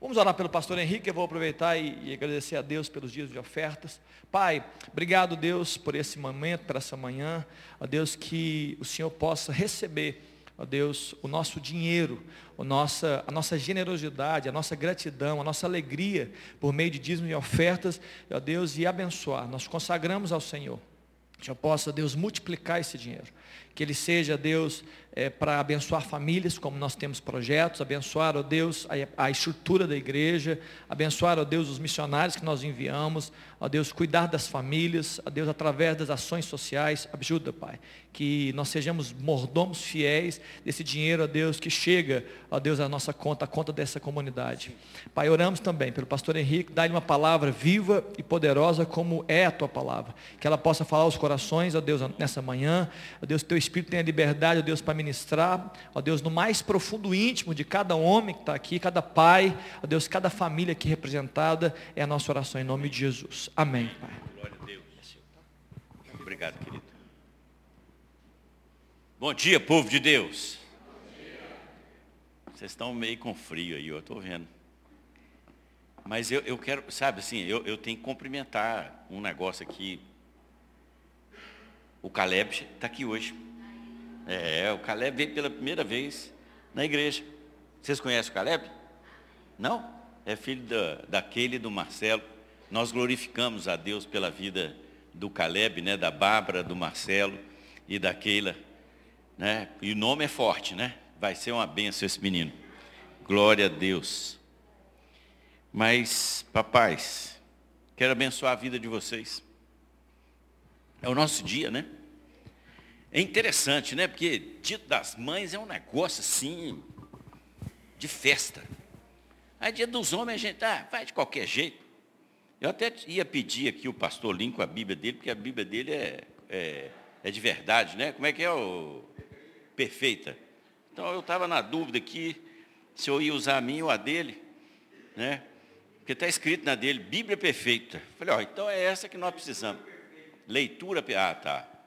Vamos orar pelo pastor Henrique, eu vou aproveitar e, e, agradecer a Deus pelos dias de ofertas. Pai, obrigado Deus por esse momento, por essa manhã. Ó Deus, que o Senhor possa receber, ó Deus, o nosso dinheiro, a nossa, a nossa generosidade, a nossa gratidão, a nossa alegria por meio de dízimos e ofertas, ó Deus, e abençoar. Nós consagramos ao Senhor. Que Senhor possa, Deus, multiplicar esse dinheiro. Que ele seja, Deus, é, para abençoar famílias, como nós temos projetos, abençoar, ó Deus, a, a estrutura da igreja, abençoar, ó Deus, os missionários que nós enviamos, ó Deus, cuidar das famílias, ó Deus, através das ações sociais, ajuda, Pai, que nós sejamos mordomos fiéis desse dinheiro, ó Deus, que chega, ó Deus, à nossa conta, à conta dessa comunidade. Pai, oramos também pelo pastor Henrique, dá-lhe uma palavra viva e poderosa como é a tua palavra, que ela possa falar aos corações, ó Deus, nessa manhã, ó Deus, teu Espírito tenha liberdade, ó Deus, para ministrar, ó Deus, no mais profundo íntimo de cada homem que está aqui, cada pai, ó Deus, cada família aqui representada, é a nossa oração em nome de Jesus. Amém, Pai. Glória a Deus. Obrigado, querido. Bom dia, povo de Deus. Vocês estão meio com frio aí, eu estou vendo. Mas eu, eu quero, sabe assim, eu, eu tenho que cumprimentar um negócio aqui. O Caleb está aqui hoje. É, o Caleb veio pela primeira vez na igreja. Vocês conhecem o Caleb? Não? É filho da, daquele do Marcelo. Nós glorificamos a Deus pela vida do Caleb, né, da Bárbara, do Marcelo e da Keila. Né? E o nome é forte, né? Vai ser uma benção esse menino. Glória a Deus. Mas, papais, quero abençoar a vida de vocês. É o nosso dia, né? É interessante, né? Porque dia das mães é um negócio assim, de festa. Aí dia dos homens a gente, ah, vai de qualquer jeito. Eu até ia pedir aqui o pastor Lincoln a Bíblia dele, porque a Bíblia dele é, é, é de verdade, né? Como é que é o perfeita? Então eu estava na dúvida aqui se eu ia usar a minha ou a dele, né? Porque está escrito na dele, Bíblia perfeita. Falei, ó, então é essa que nós precisamos. Leitura, ah, tá.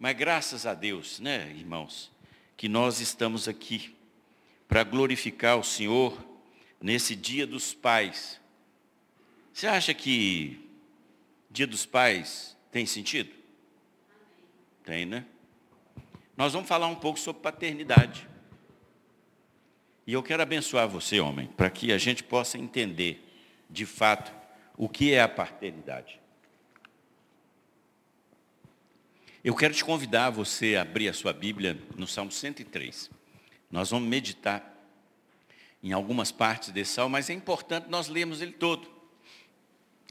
Mas graças a Deus, né, irmãos, que nós estamos aqui para glorificar o Senhor nesse dia dos pais. Você acha que dia dos pais tem sentido? Tem, né? Nós vamos falar um pouco sobre paternidade. E eu quero abençoar você, homem, para que a gente possa entender, de fato, o que é a paternidade. Eu quero te convidar você a abrir a sua Bíblia no Salmo 103. Nós vamos meditar em algumas partes desse salmo, mas é importante nós lermos ele todo.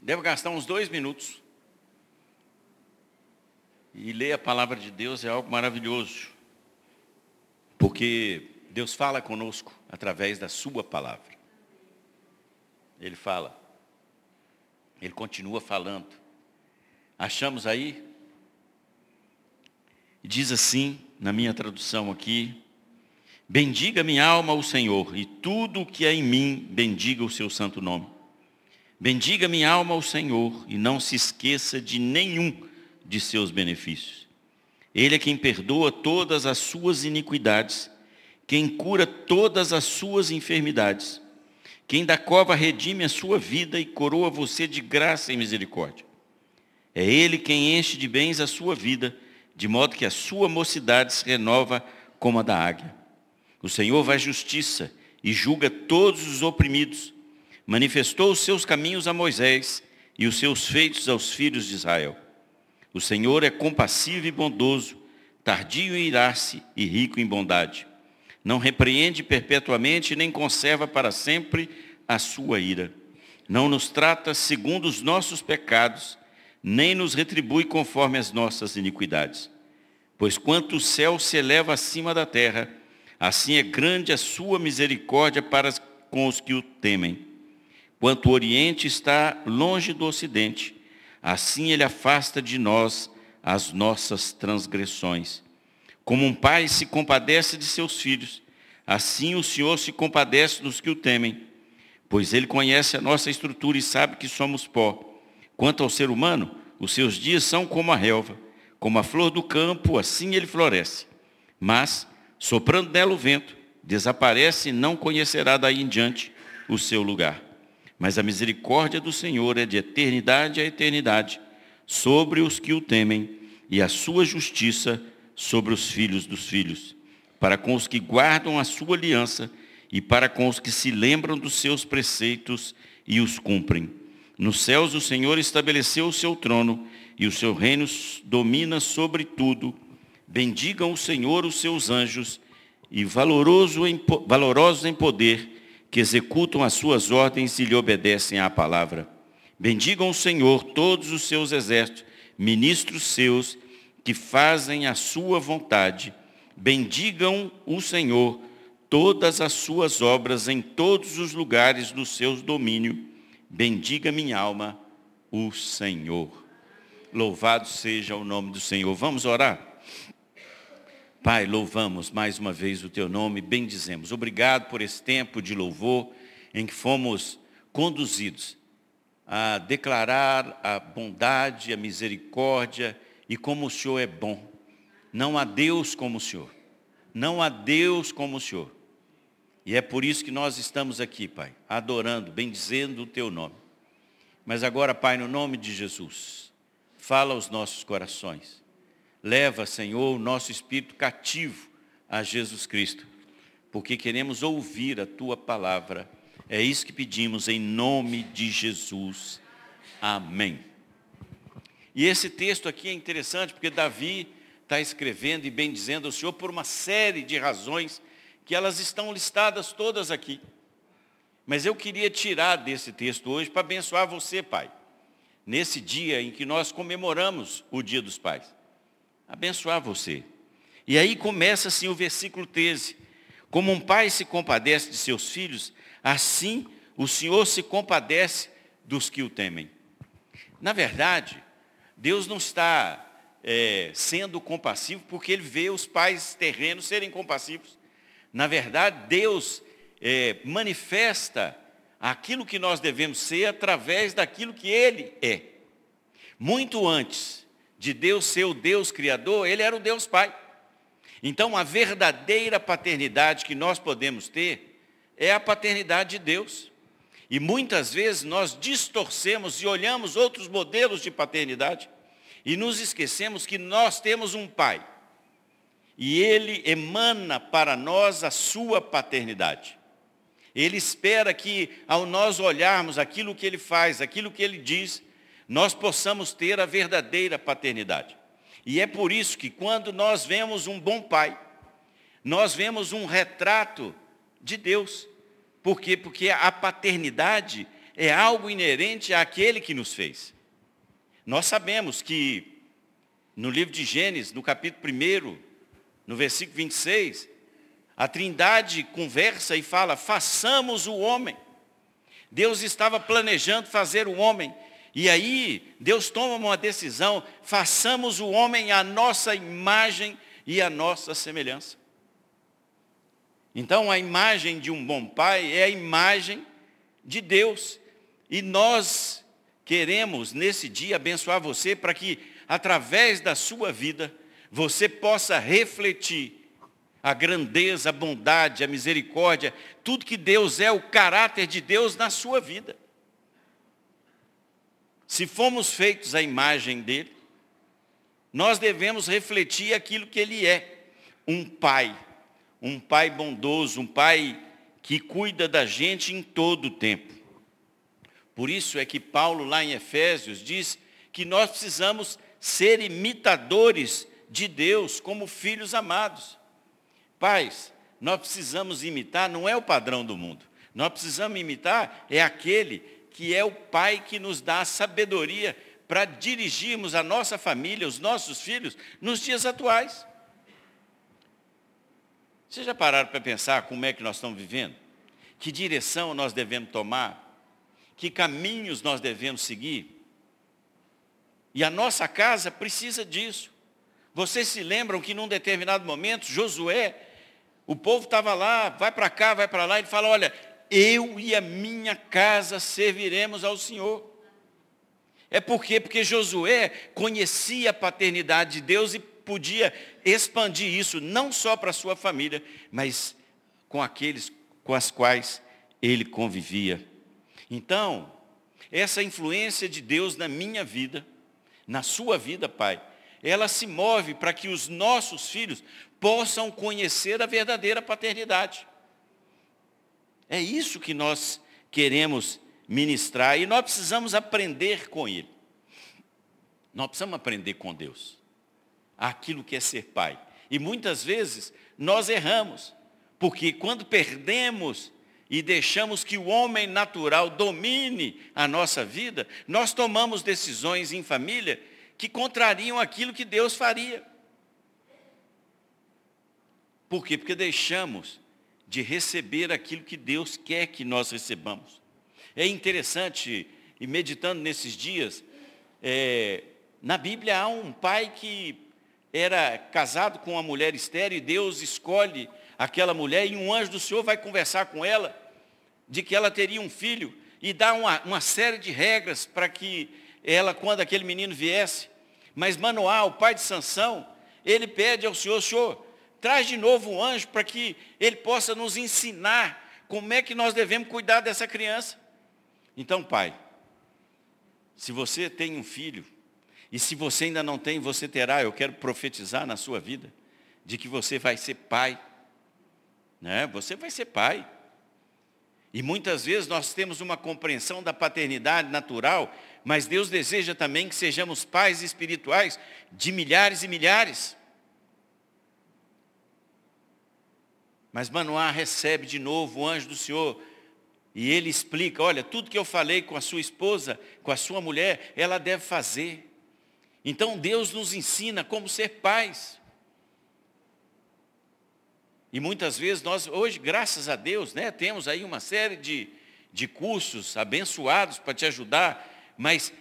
Deve gastar uns dois minutos. E ler a palavra de Deus é algo maravilhoso. Porque Deus fala conosco através da sua palavra. Ele fala. Ele continua falando. Achamos aí Diz assim, na minha tradução aqui: Bendiga minha alma o Senhor, e tudo o que é em mim, bendiga o seu santo nome. Bendiga minha alma o Senhor, e não se esqueça de nenhum de seus benefícios. Ele é quem perdoa todas as suas iniquidades, quem cura todas as suas enfermidades, quem da cova redime a sua vida e coroa você de graça e misericórdia. É Ele quem enche de bens a sua vida, de modo que a sua mocidade se renova como a da águia. O Senhor faz justiça e julga todos os oprimidos. Manifestou os seus caminhos a Moisés e os seus feitos aos filhos de Israel. O Senhor é compassivo e bondoso, tardio em irar-se e rico em bondade. Não repreende perpetuamente, nem conserva para sempre a sua ira. Não nos trata segundo os nossos pecados, nem nos retribui conforme as nossas iniquidades. Pois quanto o céu se eleva acima da terra, assim é grande a sua misericórdia para com os que o temem. Quanto o oriente está longe do ocidente, assim ele afasta de nós as nossas transgressões. Como um pai se compadece de seus filhos, assim o Senhor se compadece dos que o temem, pois ele conhece a nossa estrutura e sabe que somos pó. Quanto ao ser humano, os seus dias são como a relva, como a flor do campo, assim ele floresce. Mas, soprando nela o vento, desaparece e não conhecerá daí em diante o seu lugar. Mas a misericórdia do Senhor é de eternidade a eternidade sobre os que o temem, e a sua justiça sobre os filhos dos filhos, para com os que guardam a sua aliança e para com os que se lembram dos seus preceitos e os cumprem. Nos céus o Senhor estabeleceu o seu trono e o seu reino domina sobre tudo. Bendigam o Senhor os seus anjos e valoroso em, valorosos em poder, que executam as suas ordens e lhe obedecem à palavra. Bendigam o Senhor todos os seus exércitos, ministros seus, que fazem a sua vontade. Bendigam o Senhor todas as suas obras em todos os lugares do seu domínio. Bendiga minha alma o Senhor. Louvado seja o nome do Senhor. Vamos orar? Pai, louvamos mais uma vez o teu nome, bendizemos. Obrigado por esse tempo de louvor em que fomos conduzidos a declarar a bondade, a misericórdia e como o Senhor é bom. Não há Deus como o Senhor. Não há Deus como o Senhor. E é por isso que nós estamos aqui, Pai, adorando, bendizendo o Teu nome. Mas agora, Pai, no nome de Jesus, fala aos nossos corações. Leva, Senhor, o nosso espírito cativo a Jesus Cristo, porque queremos ouvir a Tua palavra. É isso que pedimos em nome de Jesus. Amém. E esse texto aqui é interessante porque Davi está escrevendo e bendizendo o Senhor por uma série de razões que elas estão listadas todas aqui. Mas eu queria tirar desse texto hoje para abençoar você, Pai, nesse dia em que nós comemoramos o Dia dos Pais. Abençoar você. E aí começa assim o versículo 13. Como um pai se compadece de seus filhos, assim o Senhor se compadece dos que o temem. Na verdade, Deus não está é, sendo compassivo porque Ele vê os pais terrenos serem compassivos. Na verdade, Deus é, manifesta aquilo que nós devemos ser através daquilo que Ele é. Muito antes de Deus ser o Deus Criador, Ele era o Deus Pai. Então, a verdadeira paternidade que nós podemos ter é a paternidade de Deus. E muitas vezes nós distorcemos e olhamos outros modelos de paternidade e nos esquecemos que nós temos um Pai e ele emana para nós a sua paternidade. Ele espera que, ao nós olharmos aquilo que ele faz, aquilo que ele diz, nós possamos ter a verdadeira paternidade. E é por isso que, quando nós vemos um bom pai, nós vemos um retrato de Deus. Por quê? Porque a paternidade é algo inerente àquele que nos fez. Nós sabemos que no livro de Gênesis, no capítulo 1, no versículo 26, a Trindade conversa e fala: façamos o homem. Deus estava planejando fazer o homem. E aí, Deus toma uma decisão: façamos o homem à nossa imagem e à nossa semelhança. Então, a imagem de um bom pai é a imagem de Deus. E nós queremos, nesse dia, abençoar você para que, através da sua vida, você possa refletir a grandeza, a bondade, a misericórdia, tudo que Deus é, o caráter de Deus na sua vida. Se fomos feitos à imagem dele, nós devemos refletir aquilo que ele é, um pai, um pai bondoso, um pai que cuida da gente em todo o tempo. Por isso é que Paulo lá em Efésios diz que nós precisamos ser imitadores de Deus como filhos amados. Pais, nós precisamos imitar, não é o padrão do mundo. Nós precisamos imitar é aquele que é o pai que nos dá a sabedoria para dirigirmos a nossa família, os nossos filhos, nos dias atuais. Vocês já pararam para pensar como é que nós estamos vivendo? Que direção nós devemos tomar? Que caminhos nós devemos seguir? E a nossa casa precisa disso. Vocês se lembram que num determinado momento, Josué, o povo estava lá, vai para cá, vai para lá, ele fala, olha, eu e a minha casa serviremos ao Senhor. É porque porque Josué conhecia a paternidade de Deus e podia expandir isso não só para sua família, mas com aqueles com as quais ele convivia. Então, essa influência de Deus na minha vida, na sua vida, Pai, ela se move para que os nossos filhos possam conhecer a verdadeira paternidade. É isso que nós queremos ministrar e nós precisamos aprender com Ele. Nós precisamos aprender com Deus aquilo que é ser pai. E muitas vezes nós erramos, porque quando perdemos e deixamos que o homem natural domine a nossa vida, nós tomamos decisões em família que contrariam aquilo que Deus faria. Por quê? Porque deixamos de receber aquilo que Deus quer que nós recebamos. É interessante, e meditando nesses dias, é, na Bíblia há um pai que era casado com uma mulher estéreo e Deus escolhe aquela mulher e um anjo do Senhor vai conversar com ela de que ela teria um filho e dá uma, uma série de regras para que ela, quando aquele menino viesse. Mas Manoá, o pai de Sansão, ele pede ao Senhor, Senhor, traz de novo um anjo para que ele possa nos ensinar como é que nós devemos cuidar dessa criança. Então, pai, se você tem um filho, e se você ainda não tem, você terá, eu quero profetizar na sua vida, de que você vai ser pai. Né? Você vai ser pai. E muitas vezes nós temos uma compreensão da paternidade natural, mas Deus deseja também que sejamos pais espirituais de milhares e milhares. Mas Manoá recebe de novo o anjo do Senhor e ele explica, olha, tudo que eu falei com a sua esposa, com a sua mulher, ela deve fazer. Então Deus nos ensina como ser pais. E muitas vezes nós, hoje, graças a Deus, né, temos aí uma série de, de cursos abençoados para te ajudar, mas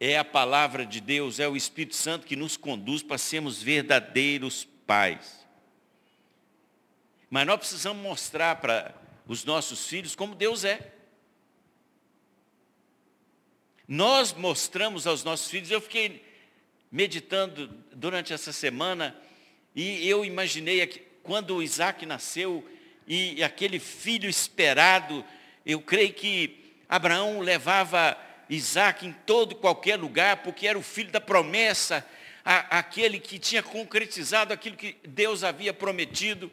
é a palavra de Deus, é o Espírito Santo que nos conduz para sermos verdadeiros pais. Mas nós precisamos mostrar para os nossos filhos como Deus é. Nós mostramos aos nossos filhos, eu fiquei meditando durante essa semana e eu imaginei quando Isaac nasceu e aquele filho esperado, eu creio que Abraão levava Isaac em todo qualquer lugar, porque era o filho da promessa, a, aquele que tinha concretizado aquilo que Deus havia prometido.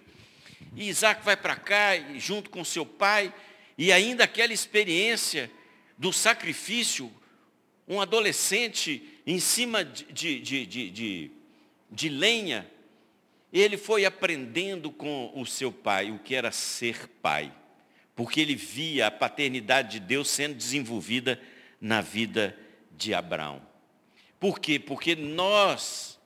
E Isaac vai para cá, junto com seu pai, e ainda aquela experiência do sacrifício, um adolescente em cima de, de, de, de, de lenha, ele foi aprendendo com o seu pai o que era ser pai, porque ele via a paternidade de Deus sendo desenvolvida na vida de Abraão. Por quê? Porque nós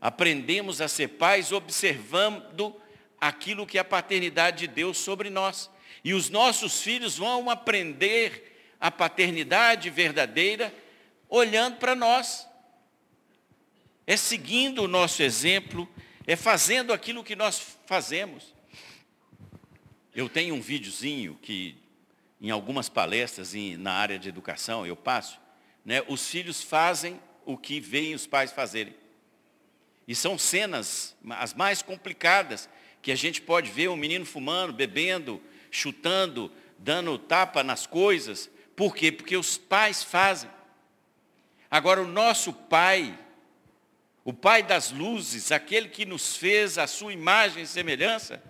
aprendemos a ser pais observando aquilo que é a paternidade de Deus sobre nós. E os nossos filhos vão aprender a paternidade verdadeira olhando para nós. É seguindo o nosso exemplo, é fazendo aquilo que nós fazemos. Eu tenho um videozinho que em algumas palestras na área de educação eu passo, né, os filhos fazem o que veem os pais fazerem. E são cenas as mais complicadas que a gente pode ver um menino fumando, bebendo, chutando, dando tapa nas coisas. Por quê? Porque os pais fazem. Agora, o nosso Pai, o Pai das luzes, aquele que nos fez a sua imagem e semelhança,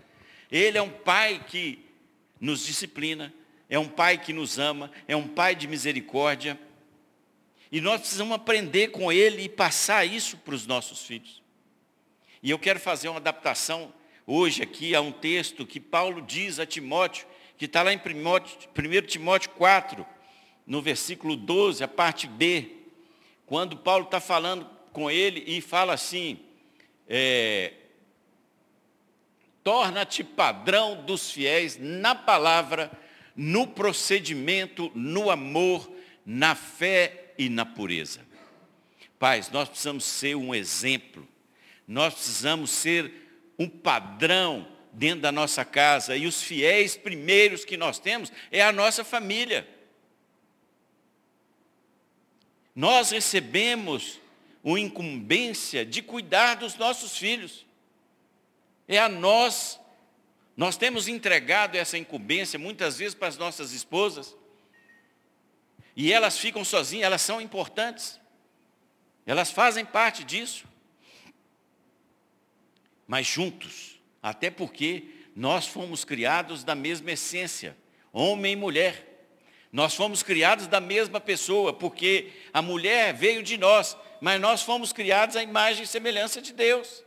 ele é um Pai que nos disciplina, é um Pai que nos ama, é um Pai de misericórdia. E nós precisamos aprender com Ele e passar isso para os nossos filhos. E eu quero fazer uma adaptação hoje aqui a um texto que Paulo diz a Timóteo, que está lá em 1 Timóteo 4, no versículo 12, a parte B quando Paulo está falando com ele e fala assim, é, torna-te padrão dos fiéis na palavra, no procedimento, no amor, na fé e na pureza. Pais, nós precisamos ser um exemplo, nós precisamos ser um padrão dentro da nossa casa, e os fiéis primeiros que nós temos é a nossa família. nós recebemos uma incumbência de cuidar dos nossos filhos. É a nós Nós temos entregado essa incumbência muitas vezes para as nossas esposas. E elas ficam sozinhas, elas são importantes. Elas fazem parte disso. Mas juntos, até porque nós fomos criados da mesma essência, homem e mulher. Nós fomos criados da mesma pessoa, porque a mulher veio de nós, mas nós fomos criados à imagem e semelhança de Deus.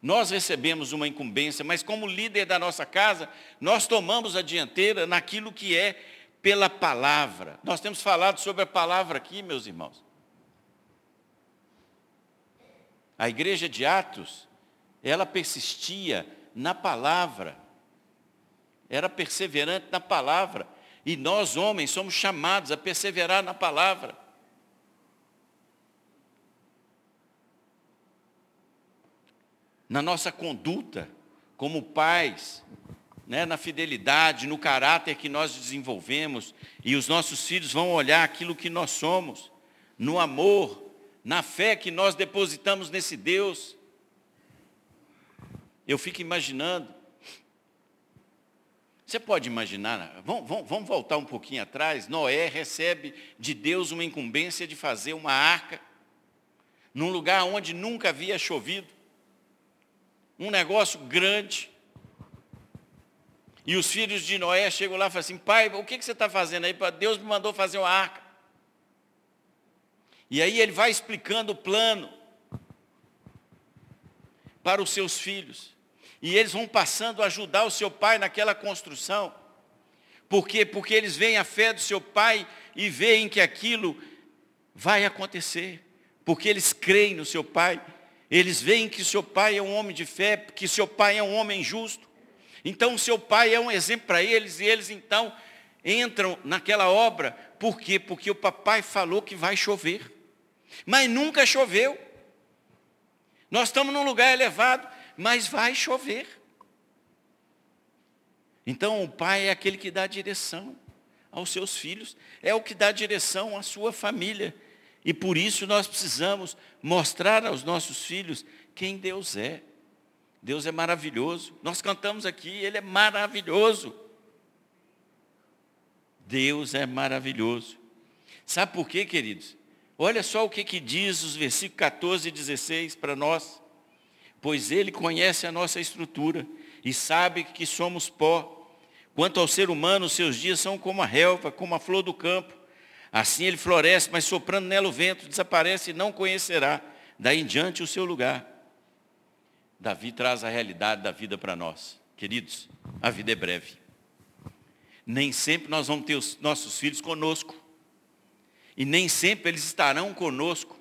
Nós recebemos uma incumbência, mas como líder da nossa casa, nós tomamos a dianteira naquilo que é pela palavra. Nós temos falado sobre a palavra aqui, meus irmãos. A igreja de Atos, ela persistia na palavra. Era perseverante na palavra. E nós, homens, somos chamados a perseverar na palavra. Na nossa conduta como pais, né, na fidelidade, no caráter que nós desenvolvemos, e os nossos filhos vão olhar aquilo que nós somos, no amor, na fé que nós depositamos nesse Deus. Eu fico imaginando. Você pode imaginar, vamos, vamos, vamos voltar um pouquinho atrás. Noé recebe de Deus uma incumbência de fazer uma arca, num lugar onde nunca havia chovido um negócio grande. E os filhos de Noé chegam lá e falam assim, pai, o que, você está fazendo aí? Deus me mandou fazer uma arca. E aí ele vai explicando o plano para os seus filhos. E eles vão passando a ajudar o seu pai naquela construção. Por quê? Porque eles veem a fé do seu pai e veem que aquilo vai acontecer. Porque eles creem no seu pai eles veem que seu pai é um homem de fé, que seu pai é um homem justo. Então, seu pai é um exemplo para eles, e eles então entram naquela obra. Por quê? Porque o papai falou que vai chover. Mas nunca choveu. Nós estamos num lugar elevado, mas vai chover. Então, o pai é aquele que dá direção aos seus filhos, é o que dá direção à sua família. E por isso nós precisamos mostrar aos nossos filhos quem Deus é. Deus é maravilhoso. Nós cantamos aqui, Ele é maravilhoso. Deus é maravilhoso. Sabe por quê, queridos? Olha só o que, que diz os versículos 14 e 16 para nós. Pois Ele conhece a nossa estrutura e sabe que somos pó. Quanto ao ser humano, seus dias são como a relva, como a flor do campo. Assim ele floresce, mas soprando nela o vento, desaparece e não conhecerá daí em diante o seu lugar. Davi traz a realidade da vida para nós. Queridos, a vida é breve. Nem sempre nós vamos ter os nossos filhos conosco. E nem sempre eles estarão conosco.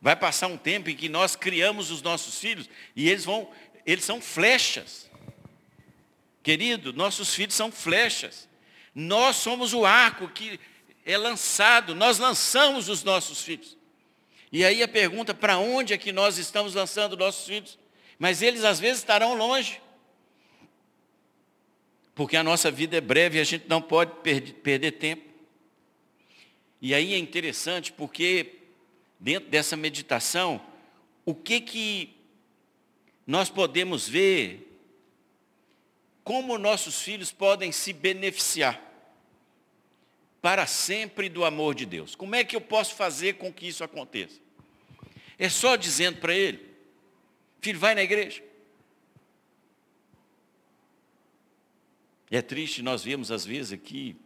Vai passar um tempo em que nós criamos os nossos filhos e eles vão, eles são flechas. Querido, nossos filhos são flechas. Nós somos o arco que é lançado, nós lançamos os nossos filhos. E aí a pergunta, para onde é que nós estamos lançando nossos filhos? Mas eles às vezes estarão longe. Porque a nossa vida é breve e a gente não pode perder, tempo. E aí é interessante porque dentro dessa meditação, o que que nós podemos ver como nossos filhos podem se beneficiar para sempre do amor de Deus. Como é que eu posso fazer com que isso aconteça? É só dizendo para ele, filho, vai na igreja. É triste, nós vemos às vezes aqui,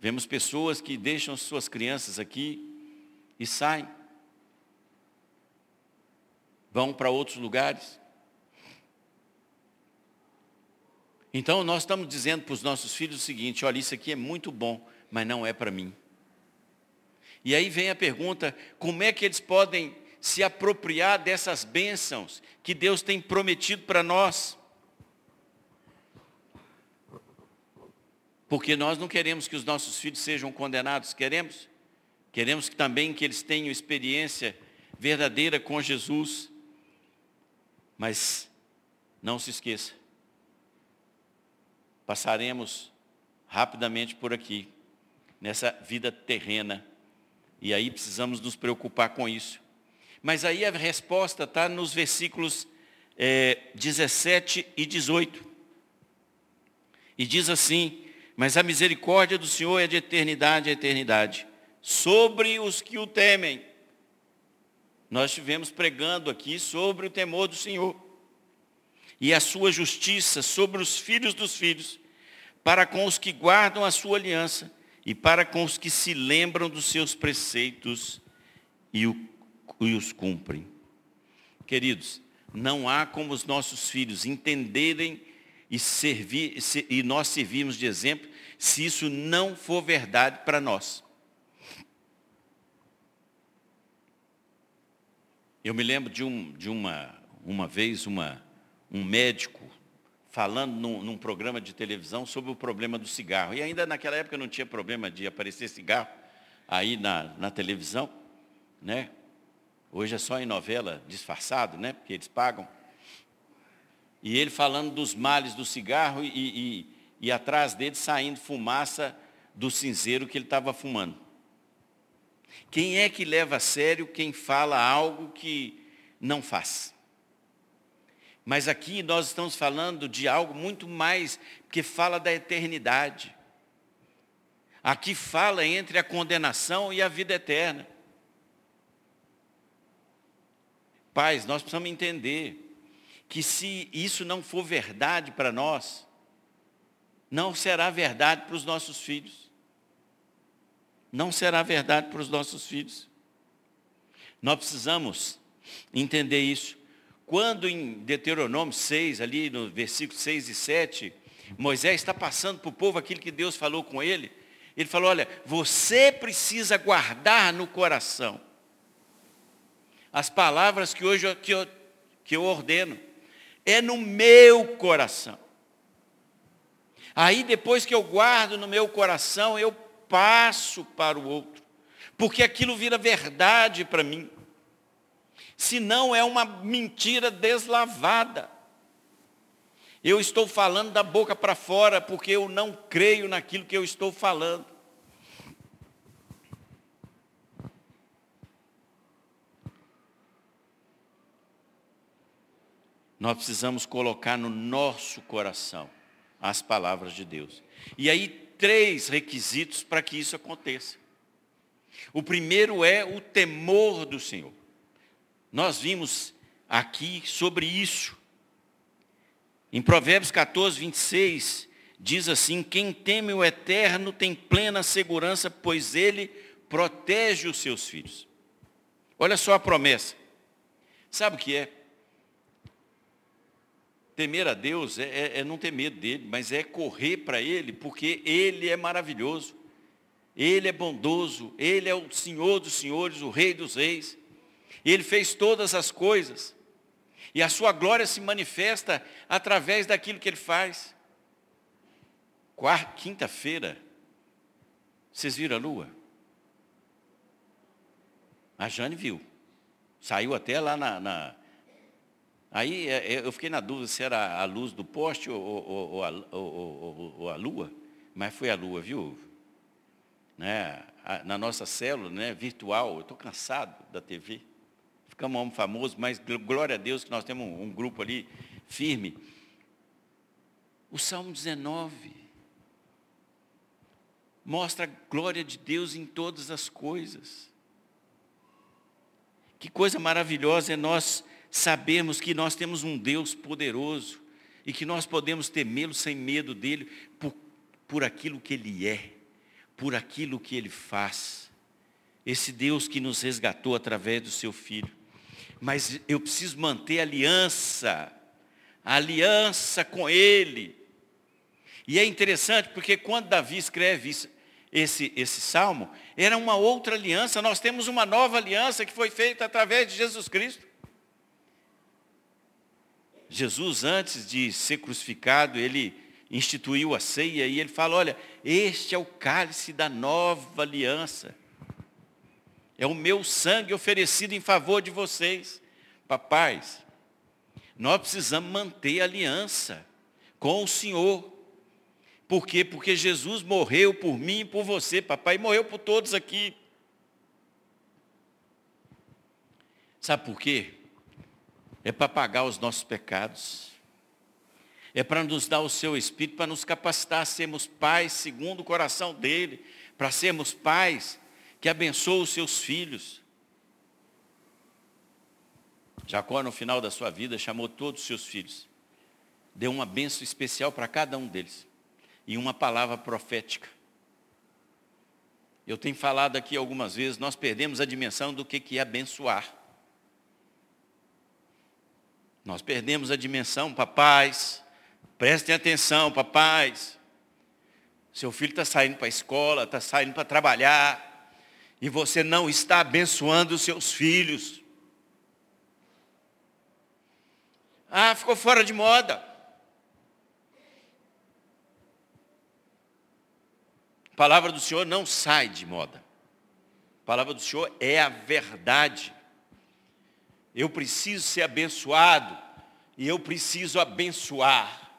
vemos pessoas que deixam suas crianças aqui e saem, vão para outros lugares. Então nós estamos dizendo para os nossos filhos o seguinte, olha, isso aqui é muito bom, mas não é para mim. E aí vem a pergunta: como é que eles podem se apropriar dessas bênçãos que Deus tem prometido para nós? Porque nós não queremos que os nossos filhos sejam condenados, queremos? Queremos que também que eles tenham experiência verdadeira com Jesus. Mas não se esqueça, passaremos rapidamente por aqui nessa vida terrena. E aí precisamos nos preocupar com isso. Mas aí a resposta está nos versículos é, 17 e 18. E diz assim, mas a misericórdia do Senhor é de eternidade a eternidade, sobre os que o temem. Nós estivemos pregando aqui sobre o temor do Senhor. E a sua justiça sobre os filhos dos filhos, para com os que guardam a sua aliança e para com os que se lembram dos seus preceitos e, os cumprem. Queridos, não há como os nossos filhos entenderem e, servir, e nós servirmos de exemplo se isso não for verdade para nós. Eu me lembro de, um, de uma, uma vez uma, um médico falando num, num, programa de televisão sobre o problema do cigarro. E ainda naquela época não tinha problema de aparecer cigarro aí na, na televisão. Né? Hoje é só em novela disfarçado, né? porque eles pagam. E ele falando dos males do cigarro e, e, e atrás dele saindo fumaça do cinzeiro que ele estava fumando. Quem é que leva a sério quem fala algo que não faz? Mas aqui nós estamos falando de algo muito mais, que fala da eternidade. Aqui fala entre a condenação e a vida eterna. Pais, nós precisamos entender que se isso não for verdade para nós, não será verdade para os nossos filhos. Não será verdade para os nossos filhos. Nós precisamos entender isso. Quando em Deuteronômio 6, ali no versículo 6 e 7, Moisés está passando para o povo aquilo que Deus falou com ele, ele falou, olha, você precisa guardar no coração as palavras que hoje eu, que eu, que eu ordeno é no meu coração. Aí depois que eu guardo no meu coração, eu passo para o outro, porque aquilo vira verdade para mim. Se não é uma mentira deslavada. Eu estou falando da boca para fora porque eu não creio naquilo que eu estou falando. nós precisamos colocar no nosso coração as palavras de Deus. E aí, três requisitos para que isso aconteça. O primeiro é o temor do Senhor. Nós vimos aqui sobre isso. Em Provérbios 14, 26, diz assim: Quem teme o eterno tem plena segurança, pois ele protege os seus filhos. Olha só a promessa. Sabe o que é? Temer a Deus é, é, é não ter medo dele, mas é correr para Ele, porque Ele é maravilhoso, Ele é bondoso, Ele é o Senhor dos senhores, o Rei dos reis. Ele fez todas as coisas. E a sua glória se manifesta através daquilo que ele faz. Quarta, quinta-feira, vocês viram a lua? A Jane viu. Saiu até lá na, na Aí é, é, eu fiquei na dúvida se era a luz do poste ou, ou, ou, a, ou, a, lua, mas foi a lua, viu? Né? Na nossa célula né, virtual, eu estou cansado da TV. Ficamos um homem famoso, mas glória a Deus que nós temos um, um grupo ali firme. O Salmo 19 mostra a glória de Deus em todas as coisas. Que coisa maravilhosa é nós sabermos que nós temos um Deus poderoso e que nós podemos temê-lo sem medo dele por, por aquilo que ele é, por aquilo que ele faz. Esse Deus que nos resgatou através do seu filho. Mas eu preciso manter aliança, aliança com ele. E é interessante porque quando Davi escreve isso, esse, esse salmo, era uma outra aliança. Nós temos uma nova aliança que foi feita através de Jesus Cristo. Jesus, antes de ser crucificado, ele instituiu a ceia e ele fala: olha, este é o cálice da nova aliança. É o meu sangue oferecido em favor de vocês. Papais, nós precisamos manter aliança com o Senhor. Por quê? Porque Jesus morreu por mim e por você, papai, e morreu por todos aqui. Sabe por quê? é para pagar os nossos pecados, é para nos dar o seu Espírito, para nos capacitar a sermos pais segundo o coração dele, para sermos pais que abençoam os seus filhos. Jacó, no final da sua vida, chamou todos os seus filhos, deu uma bênção especial para cada um deles e uma palavra profética. Eu tenho falado aqui algumas vezes, nós perdemos a dimensão do que é abençoar. Nós perdemos a dimensão, papais, prestem atenção, papais. Seu filho está saindo para a escola, está saindo para trabalhar, e você não está abençoando os seus filhos. Ah, ficou fora de moda. A palavra do Senhor não sai de moda. A palavra do Senhor é a verdade. Eu preciso ser abençoado e eu preciso abençoar.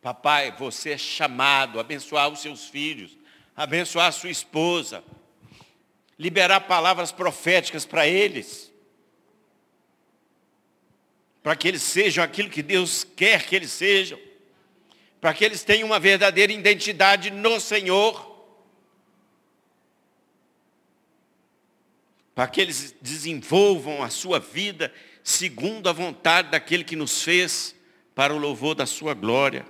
Papai, você é chamado a abençoar os seus filhos, abençoar a sua esposa, liberar palavras proféticas para eles, para que eles sejam aquilo que Deus quer que eles sejam, para que eles tenham uma verdadeira identidade no Senhor. para que eles desenvolvam a sua vida segundo a vontade daquele que nos fez para o louvor da sua glória.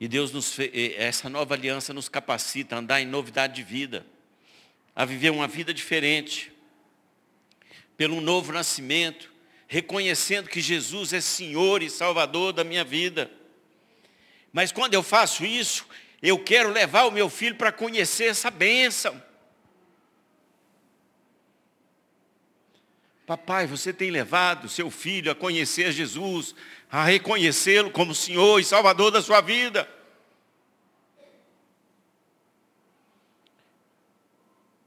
E Deus nos essa nova aliança nos capacita a andar em novidade de vida, a viver uma vida diferente, pelo novo nascimento, reconhecendo que Jesus é Senhor e Salvador da minha vida. Mas quando eu faço isso, eu quero levar o meu filho para conhecer essa bênção. Papai, você tem levado seu filho a conhecer Jesus, a reconhecê-lo como Senhor e Salvador da sua vida.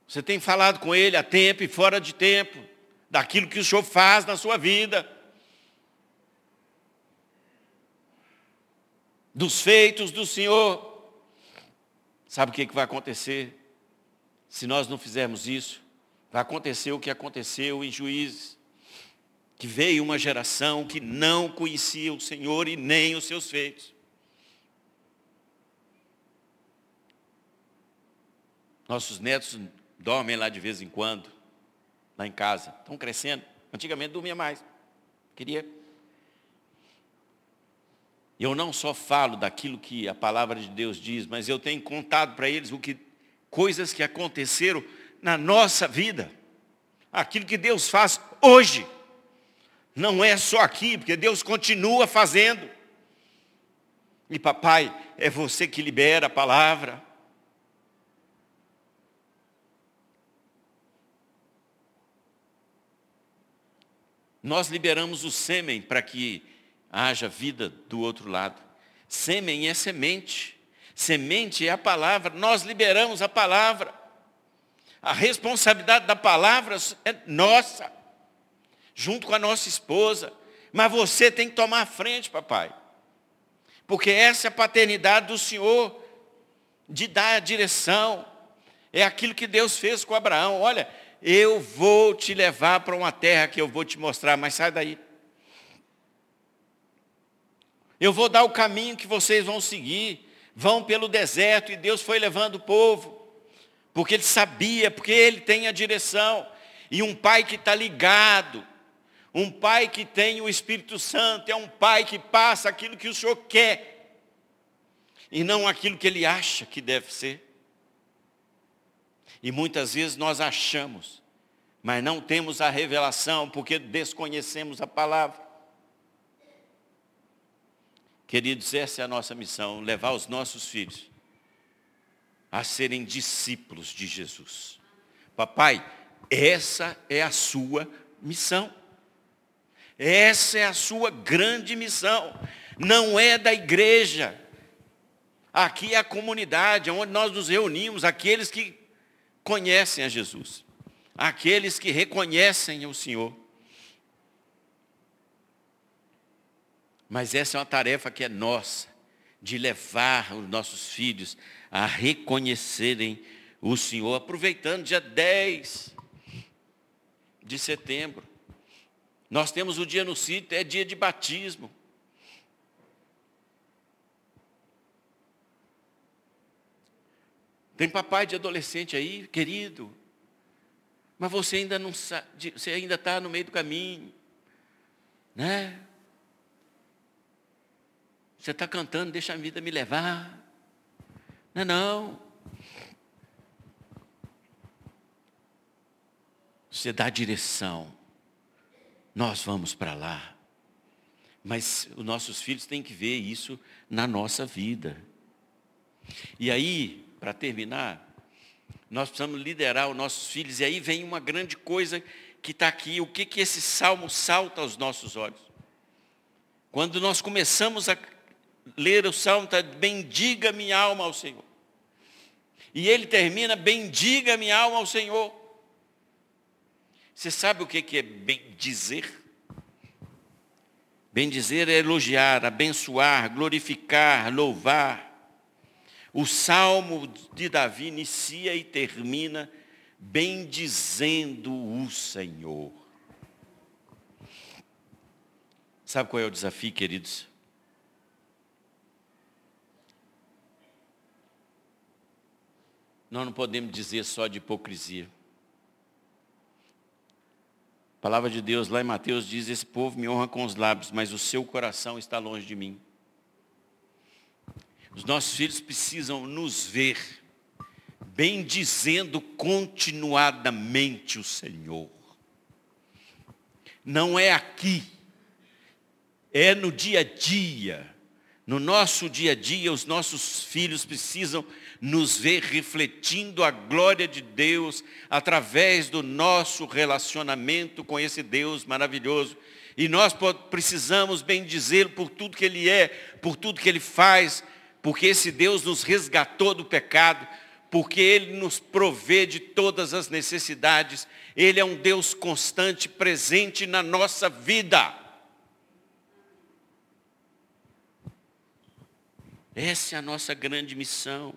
Você tem falado com ele a tempo e fora de tempo, daquilo que o Senhor faz na sua vida. Dos feitos do Senhor. Sabe o que, que vai acontecer? Se nós não fizermos isso, vai acontecer o que aconteceu em Juízes. Que veio uma geração que não conhecia o Senhor e nem os seus feitos. Nossos netos dormem lá de vez em quando, lá em casa. Estão crescendo. Antigamente dormia mais. Queria eu não só falo daquilo que a palavra de Deus diz, mas eu tenho contado para eles o que, coisas que aconteceram na nossa vida. Aquilo que Deus faz hoje. Não é só aqui, porque Deus continua fazendo. E papai, é você que libera a palavra. Nós liberamos o sêmen para que haja vida do outro lado. Sêmen é semente. Semente é a palavra. Nós liberamos a palavra. A responsabilidade da palavra é nossa, junto com a nossa esposa. Mas você tem que tomar a frente, papai. Porque essa é a paternidade do Senhor, de dar a direção. É aquilo que Deus fez com Abraão. Olha, eu vou te levar para uma terra que eu vou te mostrar, mas sai daí. Eu vou dar o caminho que vocês vão seguir. Vão pelo deserto e Deus foi levando o povo. Porque ele sabia, porque ele tem a direção. E um pai que está ligado, um pai que tem o Espírito Santo, é um pai que passa aquilo que o Senhor quer. E não aquilo que ele acha que deve ser. E muitas vezes nós achamos, mas não temos a revelação porque desconhecemos a palavra. Queridos, essa é a nossa missão, levar os nossos filhos a serem discípulos de Jesus. Papai, essa é a sua missão. Essa é a sua grande missão. Não é da igreja. Aqui é a comunidade, onde nós nos reunimos, aqueles que conhecem a Jesus. Aqueles que reconhecem o Senhor. Mas essa é uma tarefa que é nossa, de levar os nossos filhos a reconhecerem o Senhor, aproveitando dia 10 de setembro. Nós temos o dia no sítio, é dia de batismo. Tem papai de adolescente aí, querido. Mas você ainda não sabe, você ainda está no meio do caminho. Né? Você está cantando, deixa a vida me levar. Não é não. Você dá direção. Nós vamos para lá. Mas os nossos filhos têm que ver isso na nossa vida. E aí, para terminar, nós precisamos liderar os nossos filhos. E aí vem uma grande coisa que está aqui. O que, que esse salmo salta aos nossos olhos? Quando nós começamos a ler o salmo, está bendiga minha alma ao Senhor. E ele termina, bendiga minha alma ao Senhor. Você sabe o que, é bendizer? Bendizer é elogiar, abençoar, glorificar, louvar. O salmo de Davi inicia e termina bendizendo o Senhor. Sabe qual é o desafio, queridos? Nós não podemos dizer só de hipocrisia. A palavra de Deus lá em Mateus diz: Esse povo me honra com os lábios, mas o seu coração está longe de mim. Os nossos filhos precisam nos ver bendizendo continuadamente o Senhor. Não é aqui, é no dia a dia. No nosso dia a dia, os nossos filhos precisam nos ver refletindo a glória de Deus através do nosso relacionamento com esse Deus maravilhoso. E nós precisamos bendizê-lo por tudo que Ele é, por tudo que Ele faz, porque esse Deus nos resgatou do pecado, porque Ele nos provê de todas as necessidades. Ele é um Deus constante, presente na nossa vida. Essa é a nossa grande missão.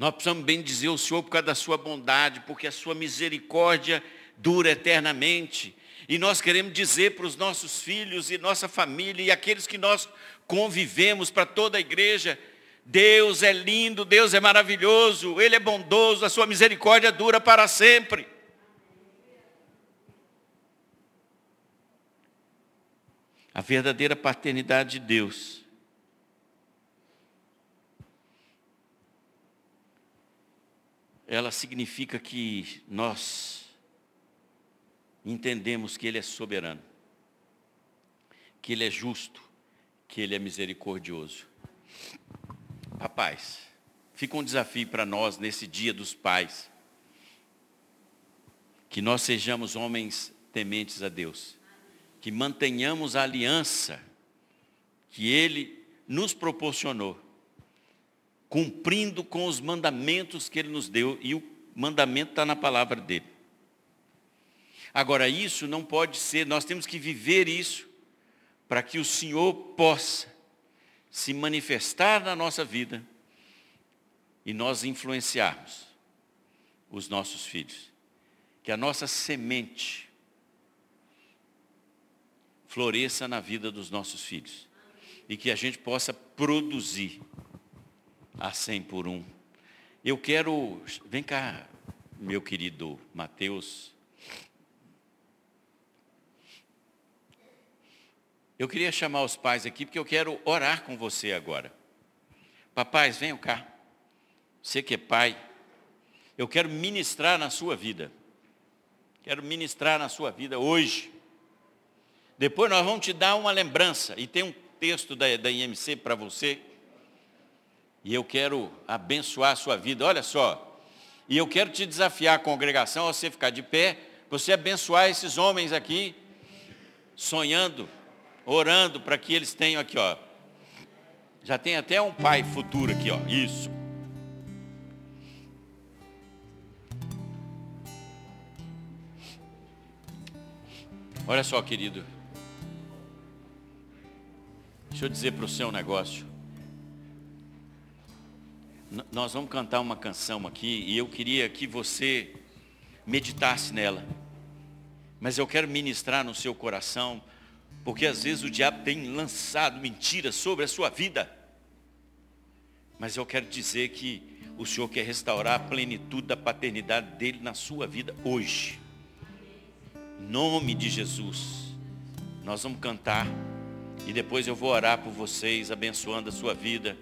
Nós precisamos bem dizer o Senhor por causa da sua bondade, porque a sua misericórdia dura eternamente. E nós queremos dizer para os nossos filhos e nossa família e aqueles que nós convivemos, para toda a igreja, Deus é lindo, Deus é maravilhoso, Ele é bondoso, a sua misericórdia dura para sempre. A verdadeira paternidade de Deus ela significa que nós entendemos que Ele é soberano, que Ele é justo, que Ele é misericordioso. Papais, fica um desafio para nós nesse dia dos pais, que nós sejamos homens tementes a Deus, que mantenhamos a aliança que Ele nos proporcionou, cumprindo com os mandamentos que Ele nos deu, e o mandamento está na palavra dele. Agora, isso não pode ser, nós temos que viver isso para que o Senhor possa se manifestar na nossa vida e nós influenciarmos os nossos filhos. Que a nossa semente floresça na vida dos nossos filhos e que a gente possa produzir a 100 por um. Eu quero, vem cá, meu querido Mateus, Eu queria chamar os pais aqui porque eu quero orar com você agora. Papais, venham cá. Você que é pai, eu quero ministrar na sua vida. Quero ministrar na sua vida hoje. Depois nós vamos te dar uma lembrança. E tem um texto da, da IMC para você. E eu quero abençoar a sua vida. Olha só. E eu quero te desafiar congregação a você ficar de pé, você abençoar esses homens aqui, sonhando orando para que eles tenham aqui, ó. Já tem até um pai futuro aqui, ó. Isso. Olha só, querido. Deixa eu dizer para o seu negócio. Nós vamos cantar uma canção aqui e eu queria que você meditasse nela. Mas eu quero ministrar no seu coração, porque às vezes o diabo tem lançado mentiras sobre a sua vida. Mas eu quero dizer que o Senhor quer restaurar a plenitude da paternidade dele na sua vida hoje. Em nome de Jesus. Nós vamos cantar e depois eu vou orar por vocês, abençoando a sua vida.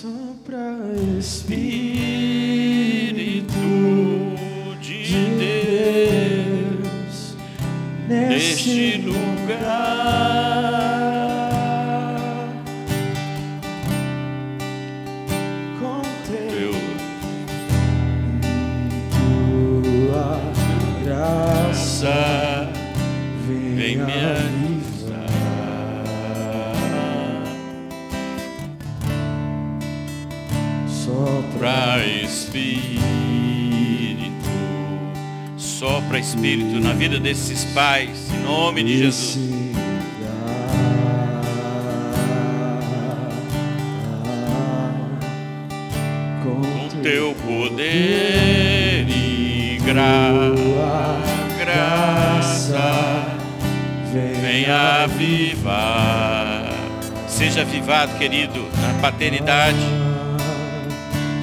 Sopra Espírito Espírito na vida desses pais, em nome de Jesus. Com teu poder e gra- graça, vem avivar. Seja avivado, querido, na paternidade,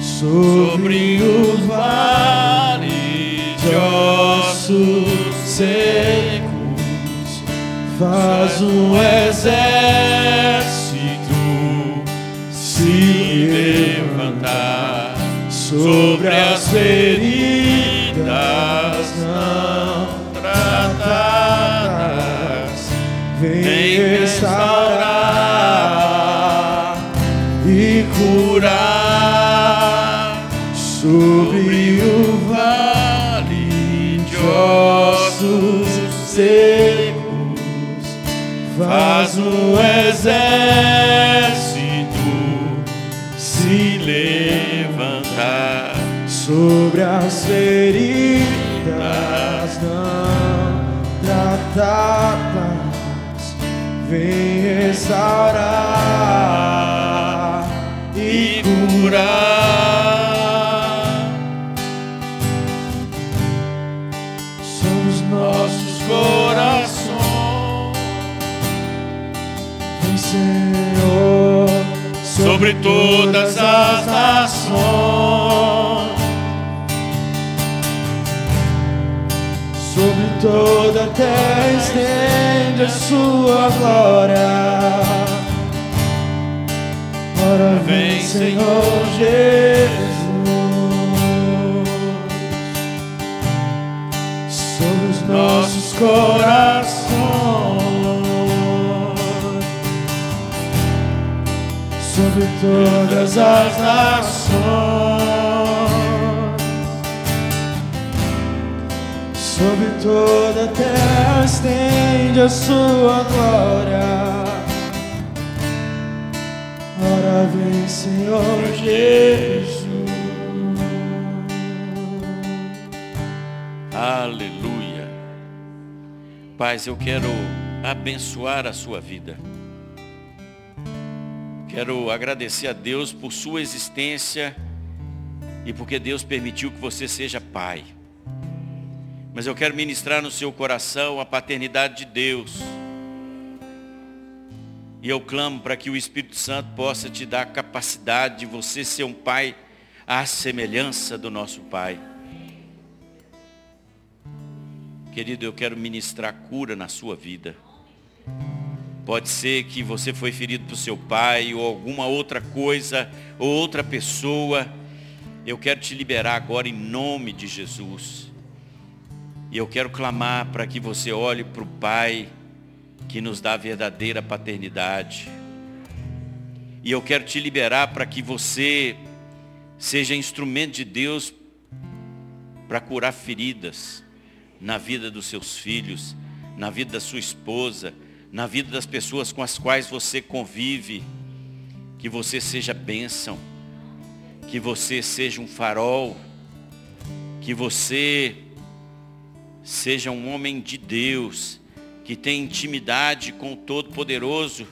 sobre os vales de ossos secos. faz um exército se levantar sobre as feridas não tratadas. vem restaurar e curar um exército se levantar sobre as feridas não tratadas vem restaurar e curar sobre todas as nações. sobre toda a terra estende a sua glória. Ora vem, Senhor Jesus, sobre os nossos corações, sobre todas as nações. Sobre toda a terra estende a sua glória. Ora vem, Senhor Jesus. Aleluia. Paz, eu quero abençoar a sua vida. Quero agradecer a Deus por sua existência e porque Deus permitiu que você seja pai. Mas eu quero ministrar no seu coração a paternidade de Deus. E eu clamo para que o Espírito Santo possa te dar a capacidade de você ser um pai à semelhança do nosso Pai. Querido, eu quero ministrar cura na sua vida. Pode ser que você foi ferido por seu pai ou alguma outra coisa ou outra pessoa. Eu quero te liberar agora em nome de Jesus. E eu quero clamar para que você olhe para o Pai que nos dá a verdadeira paternidade. E eu quero te liberar para que você seja instrumento de Deus para curar feridas na vida dos seus filhos, na vida da sua esposa, na vida das pessoas com as quais você convive. Que você seja bênção, que você seja um farol, que você seja um homem de Deus, que tem intimidade com o Todo-Poderoso,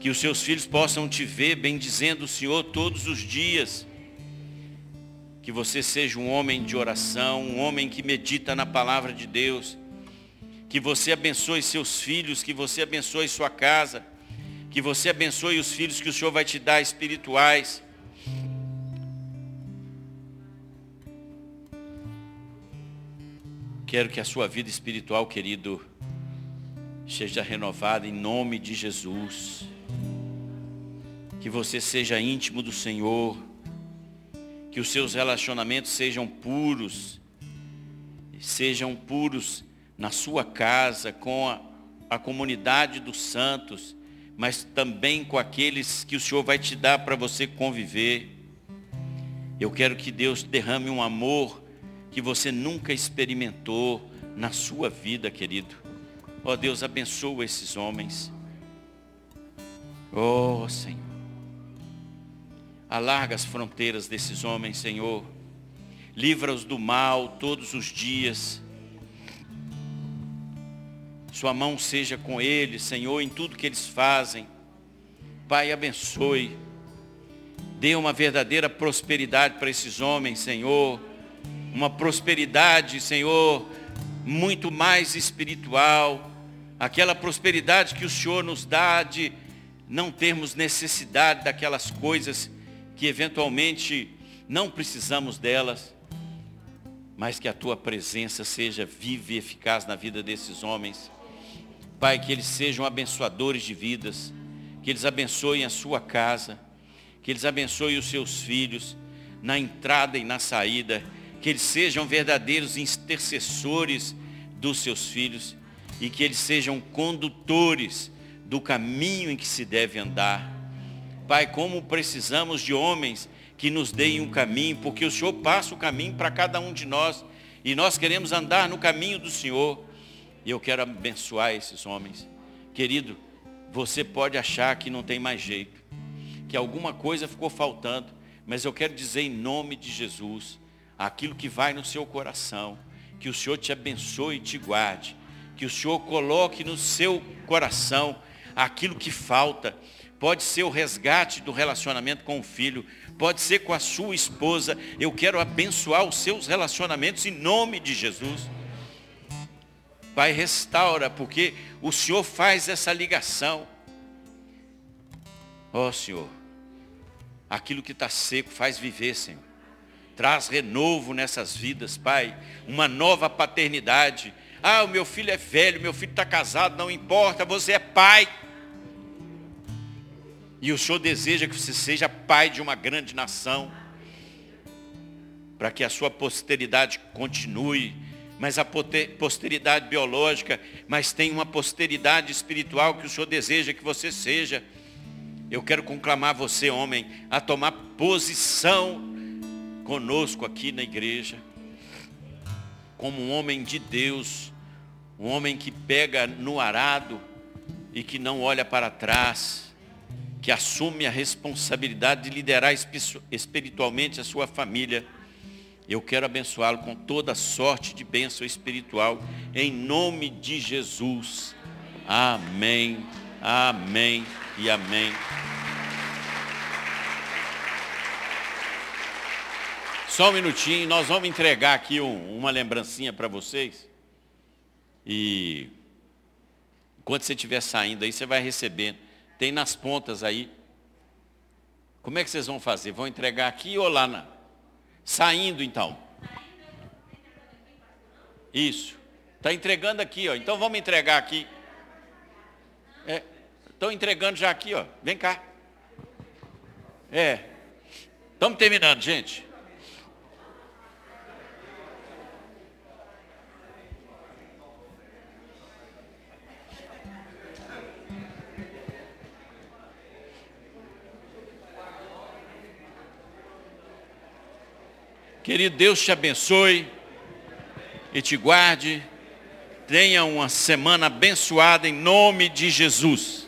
que os seus filhos possam te ver bendizendo o Senhor todos os dias. Que você seja um homem de oração, um homem que medita na palavra de Deus. Que você abençoe seus filhos, que você abençoe sua casa, que você abençoe os filhos que o Senhor vai te dar espirituais. Quero que a sua vida espiritual, querido, seja renovada em nome de Jesus. Que você seja íntimo do Senhor. Que os seus relacionamentos sejam puros. Sejam puros na sua casa, com a, a comunidade dos santos, mas também com aqueles que o Senhor vai te dar para você conviver. Eu quero que Deus derrame um amor que você nunca experimentou na sua vida, querido. Ó oh, Deus, abençoa esses homens. Oh, Senhor. Alarga as fronteiras desses homens, Senhor. Livra-os do mal todos os dias. Sua mão seja com eles, Senhor, em tudo que eles fazem. Pai, abençoe. Dê uma verdadeira prosperidade para esses homens, Senhor uma prosperidade, Senhor, muito mais espiritual, aquela prosperidade que o Senhor nos dá de não termos necessidade daquelas coisas que eventualmente não precisamos delas, mas que a tua presença seja viva e eficaz na vida desses homens. Pai, que eles sejam abençoadores de vidas, que eles abençoem a sua casa, que eles abençoem os seus filhos na entrada e na saída que eles sejam verdadeiros intercessores dos seus filhos e que eles sejam condutores do caminho em que se deve andar. Pai, como precisamos de homens que nos deem um caminho, porque o Senhor passa o caminho para cada um de nós e nós queremos andar no caminho do Senhor. E eu quero abençoar esses homens. Querido, você pode achar que não tem mais jeito, que alguma coisa ficou faltando, mas eu quero dizer em nome de Jesus, aquilo que vai no seu coração. Que o Senhor te abençoe e te guarde. Que o Senhor coloque no seu coração aquilo que falta. Pode ser o resgate do relacionamento com o filho, pode ser com a sua esposa. Eu quero abençoar os seus relacionamentos em nome de Jesus. Pai, restaura, porque o Senhor faz essa ligação. Ó oh, Senhor, aquilo que está seco faz viver, Senhor. Traz renovo nessas vidas, Pai. Uma nova paternidade. Ah, o meu filho é velho, meu filho está casado, não importa, você é pai. E o Senhor deseja que você seja pai de uma grande nação. Para que a sua posteridade continue. Mas a posteridade biológica, mas tem uma posteridade espiritual que o Senhor deseja que você seja. Eu quero conclamar você, homem, a tomar posição conosco aqui na igreja, como um homem de Deus, um homem que pega no arado e que não olha para trás, que assume a responsabilidade de liderar espiritualmente a sua família. Eu quero abençoá-lo com toda sorte de bênção espiritual, em nome de Jesus. Amém, amém e amém. Só um minutinho, nós vamos entregar aqui um, uma lembrancinha para vocês. E enquanto você estiver saindo aí, você vai recebendo. Tem nas pontas aí. Como é que vocês vão fazer? Vão entregar aqui ou lá na... Saindo então. Isso. Está entregando aqui, ó. Então vamos entregar aqui. Estão é, entregando já aqui, ó. Vem cá. É. Estamos terminando, gente. Querido Deus te abençoe e te guarde. Tenha uma semana abençoada em nome de Jesus.